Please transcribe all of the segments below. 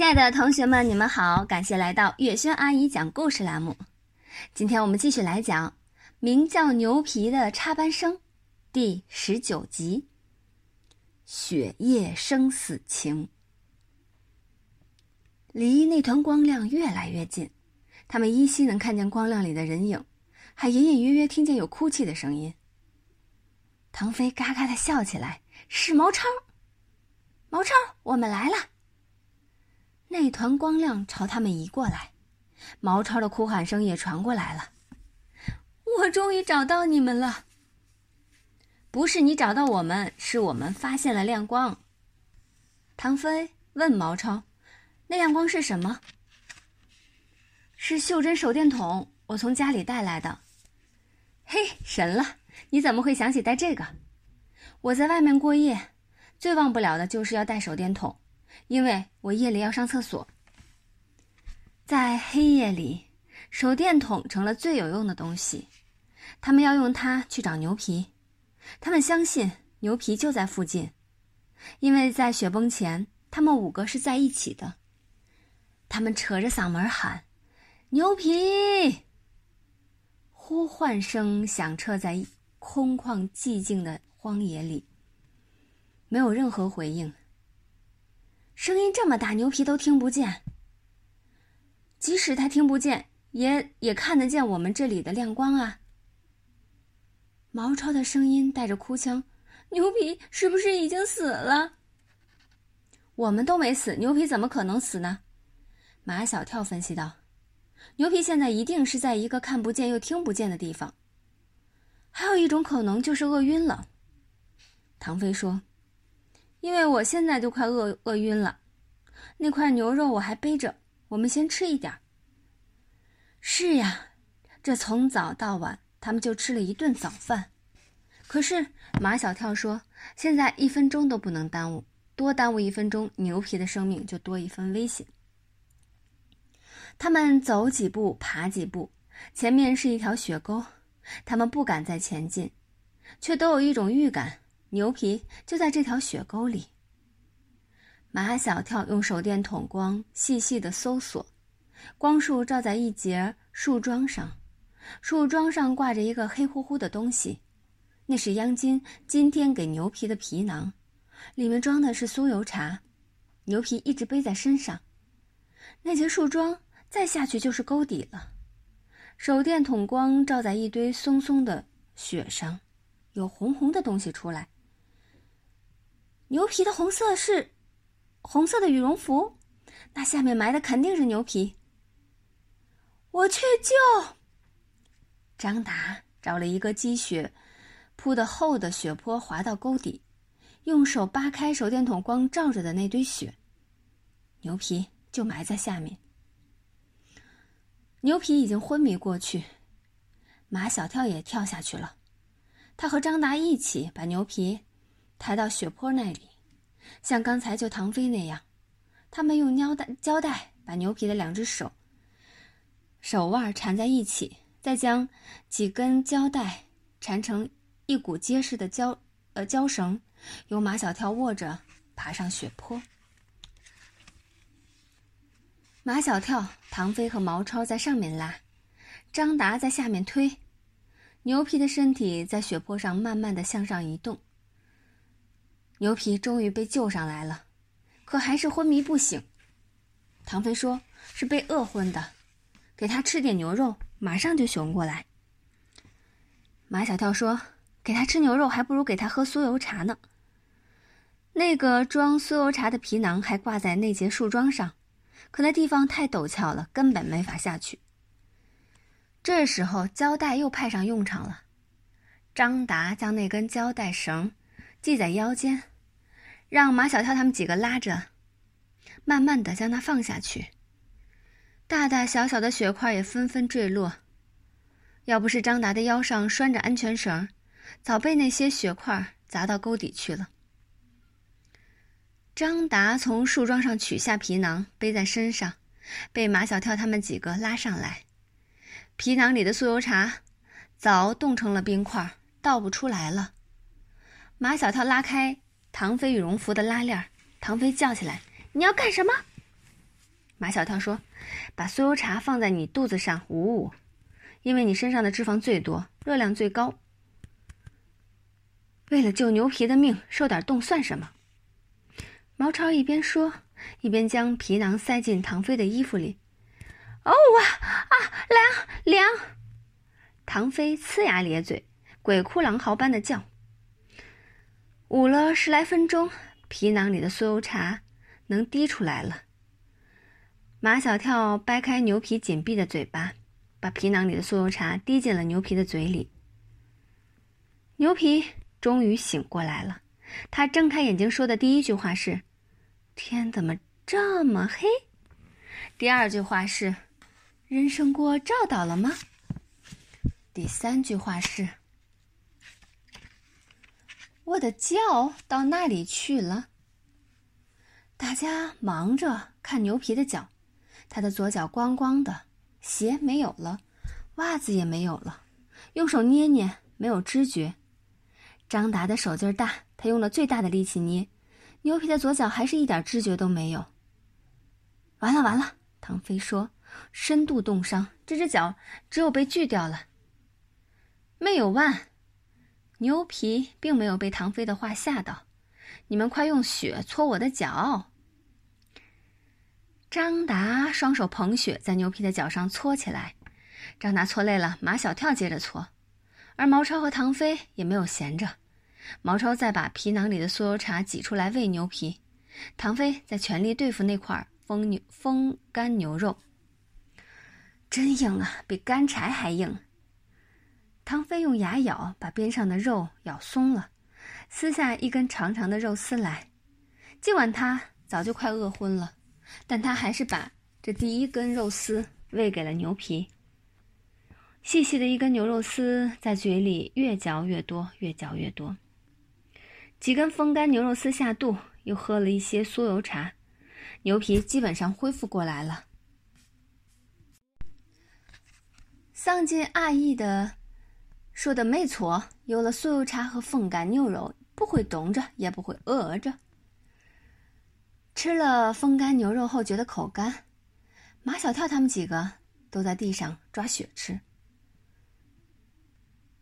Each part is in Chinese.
亲爱的同学们，你们好！感谢来到月轩阿姨讲故事栏目。今天我们继续来讲《名叫牛皮的插班生》第十九集《雪夜生死情》。离那团光亮越来越近，他们依稀能看见光亮里的人影，还隐隐约约听见有哭泣的声音。唐飞嘎嘎的笑起来，是毛超。毛超，我们来了。那团光亮朝他们移过来，毛超的哭喊声也传过来了。我终于找到你们了。不是你找到我们，是我们发现了亮光。唐飞问毛超：“那亮光是什么？”是袖珍手电筒，我从家里带来的。嘿，神了！你怎么会想起带这个？我在外面过夜。最忘不了的就是要带手电筒，因为我夜里要上厕所。在黑夜里，手电筒成了最有用的东西。他们要用它去找牛皮，他们相信牛皮就在附近，因为在雪崩前，他们五个是在一起的。他们扯着嗓门喊：“牛皮！”呼唤声响彻在空旷寂静的荒野里。没有任何回应。声音这么大，牛皮都听不见。即使他听不见，也也看得见我们这里的亮光啊。毛超的声音带着哭腔：“牛皮是不是已经死了？”我们都没死，牛皮怎么可能死呢？马小跳分析道：“牛皮现在一定是在一个看不见又听不见的地方。还有一种可能就是饿晕了。”唐飞说。因为我现在都快饿饿晕了，那块牛肉我还背着，我们先吃一点。是呀，这从早到晚他们就吃了一顿早饭。可是马小跳说，现在一分钟都不能耽误，多耽误一分钟，牛皮的生命就多一分危险。他们走几步，爬几步，前面是一条雪沟，他们不敢再前进，却都有一种预感。牛皮就在这条雪沟里。马小跳用手电筒光细细的搜索，光束照在一截树桩上，树桩上挂着一个黑乎乎的东西，那是央金今天给牛皮的皮囊，里面装的是酥油茶，牛皮一直背在身上。那截树桩再下去就是沟底了，手电筒光照在一堆松松的雪上，有红红的东西出来。牛皮的红色是红色的羽绒服，那下面埋的肯定是牛皮。我去救！张达找了一个积雪铺的厚的雪坡，滑到沟底，用手扒开手电筒光照着的那堆雪，牛皮就埋在下面。牛皮已经昏迷过去，马小跳也跳下去了，他和张达一起把牛皮。抬到雪坡那里，像刚才救唐飞那样，他们用胶带胶带把牛皮的两只手手腕缠在一起，再将几根胶带缠成一股结实的胶呃胶绳，由马小跳握着爬上雪坡。马小跳、唐飞和毛超在上面拉，张达在下面推，牛皮的身体在雪坡上慢慢的向上移动。牛皮终于被救上来了，可还是昏迷不醒。唐飞说：“是被饿昏的，给他吃点牛肉，马上就醒过来。”马小跳说：“给他吃牛肉，还不如给他喝酥油茶呢。”那个装酥油茶的皮囊还挂在那节树桩上，可那地方太陡峭了，根本没法下去。这时候胶带又派上用场了，张达将那根胶带绳系在腰间。让马小跳他们几个拉着，慢慢的将它放下去。大大小小的雪块也纷纷坠落。要不是张达的腰上拴着安全绳，早被那些雪块砸到沟底去了。张达从树桩上取下皮囊，背在身上，被马小跳他们几个拉上来。皮囊里的酥油茶早冻成了冰块，倒不出来了。马小跳拉开。唐飞羽绒服的拉链，唐飞叫起来：“你要干什么？”马小跳说：“把酥油茶放在你肚子上捂捂，因为你身上的脂肪最多，热量最高。为了救牛皮的命，受点冻算什么？”毛超一边说，一边将皮囊塞进唐飞的衣服里。“哦哇啊，凉凉！”唐飞呲牙咧嘴，鬼哭狼嚎般的叫。捂了十来分钟，皮囊里的酥油茶能滴出来了。马小跳掰开牛皮紧闭的嘴巴，把皮囊里的酥油茶滴进了牛皮的嘴里。牛皮终于醒过来了，他睁开眼睛说的第一句话是：“天怎么这么黑？”第二句话是：“人参果照到了吗？”第三句话是。我的脚到那里去了？大家忙着看牛皮的脚，他的左脚光光的，鞋没有了，袜子也没有了，用手捏捏没有知觉。张达的手劲儿大，他用了最大的力气捏，牛皮的左脚还是一点知觉都没有。完了完了，唐飞说：“深度冻伤，这只脚只有被锯掉了，没有腕。”牛皮并没有被唐飞的话吓到，你们快用血搓我的脚。张达双手捧血在牛皮的脚上搓起来，张达搓累了，马小跳接着搓，而毛超和唐飞也没有闲着。毛超在把皮囊里的酥油茶挤出来喂牛皮，唐飞在全力对付那块风牛风干牛肉，真硬啊，比干柴还硬。唐飞用牙咬，把边上的肉咬松了，撕下一根长长的肉丝来。尽管他早就快饿昏了，但他还是把这第一根肉丝喂给了牛皮。细细的一根牛肉丝在嘴里越嚼越多，越嚼越多。几根风干牛肉丝下肚，又喝了一些酥油茶，牛皮基本上恢复过来了。丧尽爱意的。说的没错，有了酥油茶和风干牛肉，不会冻着，也不会饿着。吃了风干牛肉后，觉得口干。马小跳他们几个都在地上抓血吃。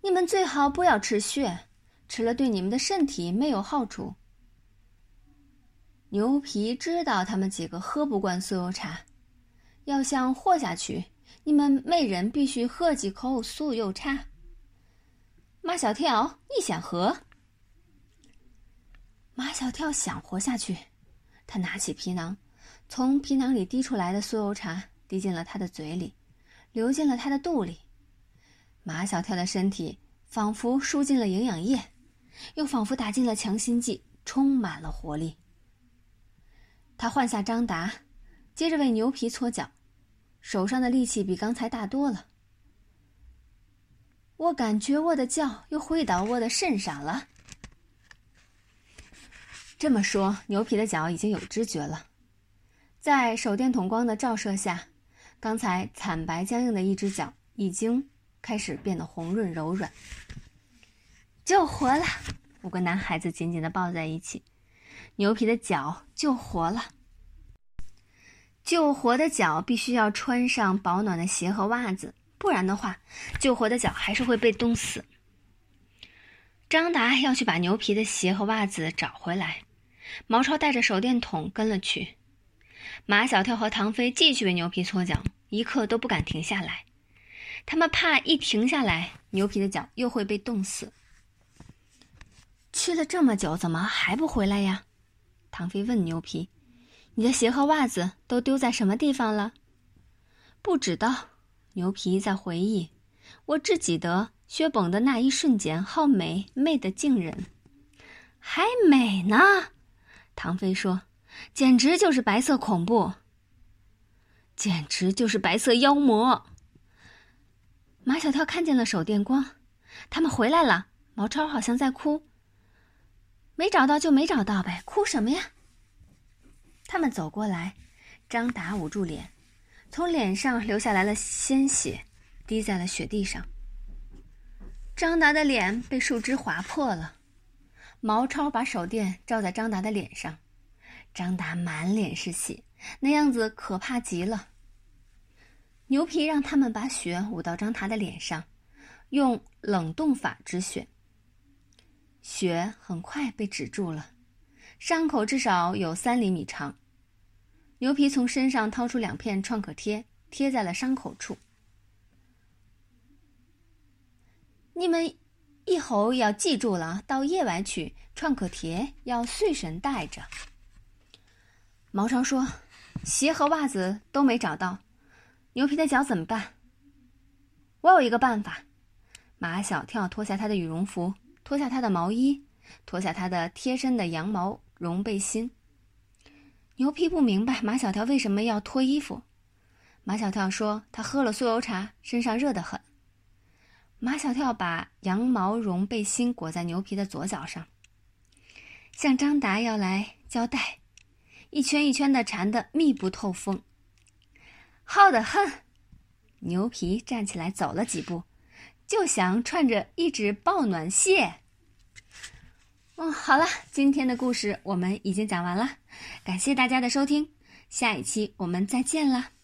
你们最好不要吃血，吃了对你们的身体没有好处。牛皮知道他们几个喝不惯酥油茶，要想活下去，你们每人必须喝几口酥油茶。马小跳，你先喝。马小跳想活下去，他拿起皮囊，从皮囊里滴出来的酥油茶滴进了他的嘴里，流进了他的肚里。马小跳的身体仿佛输进了营养液，又仿佛打进了强心剂，充满了活力。他换下张达，接着为牛皮搓脚，手上的力气比刚才大多了。我感觉我的脚又回到我的身上了。这么说，牛皮的脚已经有知觉了。在手电筒光的照射下，刚才惨白僵硬的一只脚已经开始变得红润柔软。救活了！五个男孩子紧紧的抱在一起。牛皮的脚救活了。救活的脚必须要穿上保暖的鞋和袜子。不然的话，救活的脚还是会被冻死。张达要去把牛皮的鞋和袜子找回来，毛超带着手电筒跟了去。马小跳和唐飞继续为牛皮搓脚，一刻都不敢停下来，他们怕一停下来，牛皮的脚又会被冻死。去了这么久，怎么还不回来呀？唐飞问牛皮：“你的鞋和袜子都丢在什么地方了？”不知道。牛皮在回忆：“我只记得薛崩的那一瞬间，好美，美得惊人，还美呢。”唐飞说：“简直就是白色恐怖，简直就是白色妖魔。”马小跳看见了手电光，他们回来了。毛超好像在哭。没找到就没找到呗，哭什么呀？他们走过来，张达捂住脸。从脸上流下来了鲜血，滴在了雪地上。张达的脸被树枝划破了。毛超把手电照在张达的脸上，张达满脸是血，那样子可怕极了。牛皮让他们把血捂到张达的脸上，用冷冻法止血。血很快被止住了，伤口至少有三厘米长。牛皮从身上掏出两片创可贴，贴在了伤口处。你们以后要记住了，到野外去，创可贴要随身带着。毛长说：“鞋和袜子都没找到。”牛皮的脚怎么办？我有一个办法。马小跳脱下他的羽绒服，脱下他的毛衣，脱下他的贴身的羊毛绒背心。牛皮不明白马小跳为什么要脱衣服。马小跳说他喝了酥油茶，身上热得很。马小跳把羊毛绒背心裹在牛皮的左脚上，向张达要来胶带，一圈一圈的缠得密不透风。好的很，牛皮站起来走了几步，就想穿着一只抱暖鞋。嗯，好了，今天的故事我们已经讲完了，感谢大家的收听，下一期我们再见了。